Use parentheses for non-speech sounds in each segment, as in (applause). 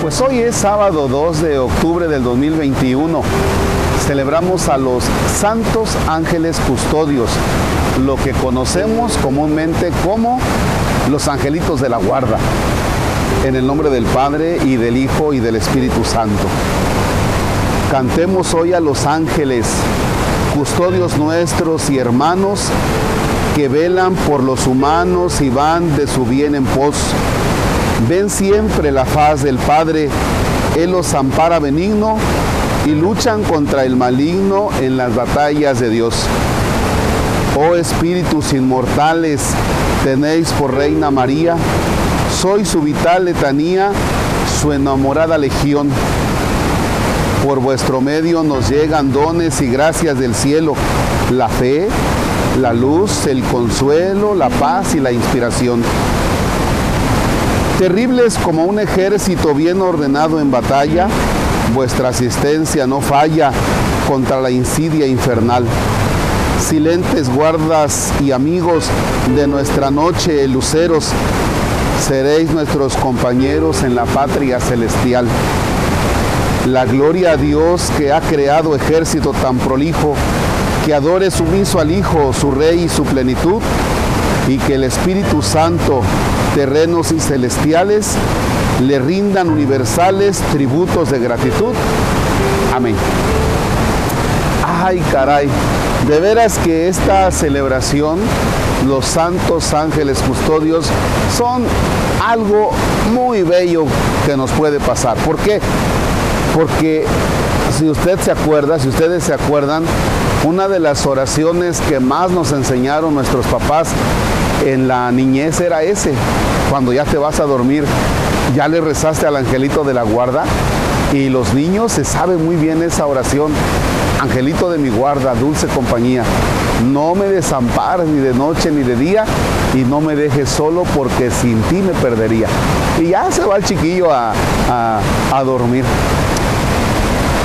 Pues hoy es sábado 2 de octubre del 2021. Celebramos a los santos ángeles custodios, lo que conocemos comúnmente como los angelitos de la guarda. En el nombre del Padre y del Hijo y del Espíritu Santo. Cantemos hoy a los ángeles, custodios nuestros y hermanos que velan por los humanos y van de su bien en pos. Ven siempre la faz del Padre, Él los ampara benigno y luchan contra el maligno en las batallas de Dios. Oh espíritus inmortales, tenéis por reina María, soy su vital letanía, su enamorada legión. Por vuestro medio nos llegan dones y gracias del cielo, la fe, la luz, el consuelo, la paz y la inspiración. Terribles como un ejército bien ordenado en batalla, vuestra asistencia no falla contra la insidia infernal. Silentes guardas y amigos de nuestra noche, luceros, seréis nuestros compañeros en la patria celestial. La gloria a Dios que ha creado ejército tan prolijo, que adore sumiso al Hijo, su Rey y su plenitud, y que el Espíritu Santo, terrenos y celestiales, le rindan universales tributos de gratitud. Amén. Ay, caray, de veras que esta celebración, los santos ángeles custodios, son algo muy bello que nos puede pasar. ¿Por qué? Porque si usted se acuerda, si ustedes se acuerdan, una de las oraciones que más nos enseñaron nuestros papás en la niñez era ese, cuando ya te vas a dormir, ya le rezaste al angelito de la guarda y los niños se saben muy bien esa oración. Angelito de mi guarda, dulce compañía, no me desampares ni de noche ni de día y no me dejes solo porque sin ti me perdería. Y ya se va el chiquillo a, a dormir.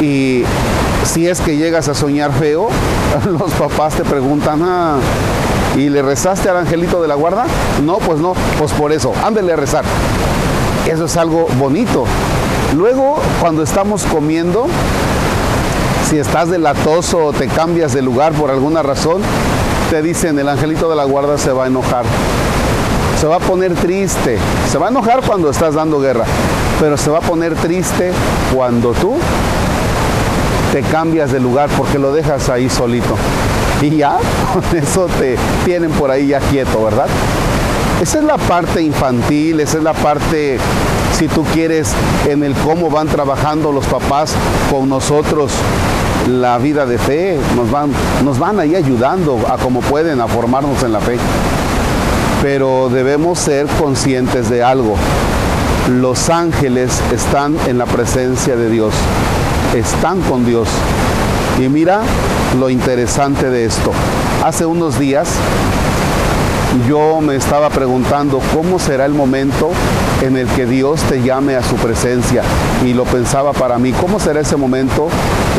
Y si es que llegas a soñar feo, (laughs) los papás te preguntan, ah, ¿y le rezaste al angelito de la guarda? No, pues no, pues por eso, ándele a rezar. Eso es algo bonito. Luego, cuando estamos comiendo, si estás delatoso o te cambias de lugar por alguna razón, te dicen el angelito de la guarda se va a enojar. Se va a poner triste. Se va a enojar cuando estás dando guerra, pero se va a poner triste cuando tú te cambias de lugar porque lo dejas ahí solito. Y ya, (laughs) con eso te tienen por ahí ya quieto, ¿verdad? Esa es la parte infantil, esa es la parte, si tú quieres, en el cómo van trabajando los papás con nosotros la vida de fe, nos van, nos van ahí ayudando a como pueden a formarnos en la fe. Pero debemos ser conscientes de algo. Los ángeles están en la presencia de Dios están con Dios. Y mira lo interesante de esto. Hace unos días yo me estaba preguntando cómo será el momento en el que Dios te llame a su presencia. Y lo pensaba para mí, ¿cómo será ese momento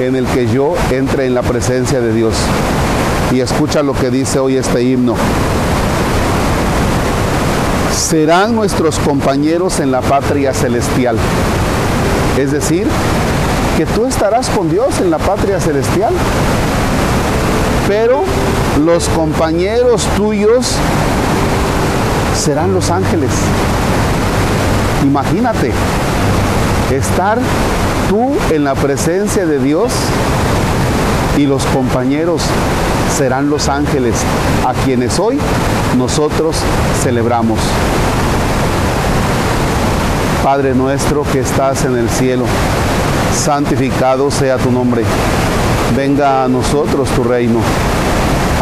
en el que yo entre en la presencia de Dios? Y escucha lo que dice hoy este himno. Serán nuestros compañeros en la patria celestial. Es decir, que tú estarás con Dios en la patria celestial. Pero los compañeros tuyos serán los ángeles. Imagínate, estar tú en la presencia de Dios y los compañeros serán los ángeles a quienes hoy nosotros celebramos. Padre nuestro que estás en el cielo santificado sea tu nombre. Venga a nosotros tu reino.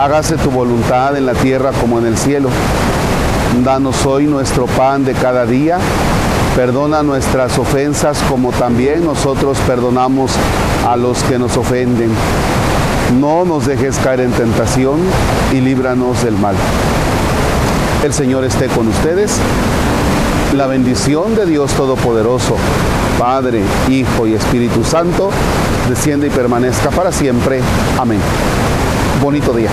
Hágase tu voluntad en la tierra como en el cielo. Danos hoy nuestro pan de cada día. Perdona nuestras ofensas como también nosotros perdonamos a los que nos ofenden. No nos dejes caer en tentación y líbranos del mal. El Señor esté con ustedes. La bendición de Dios Todopoderoso, Padre, Hijo y Espíritu Santo, desciende y permanezca para siempre. Amén. Bonito día.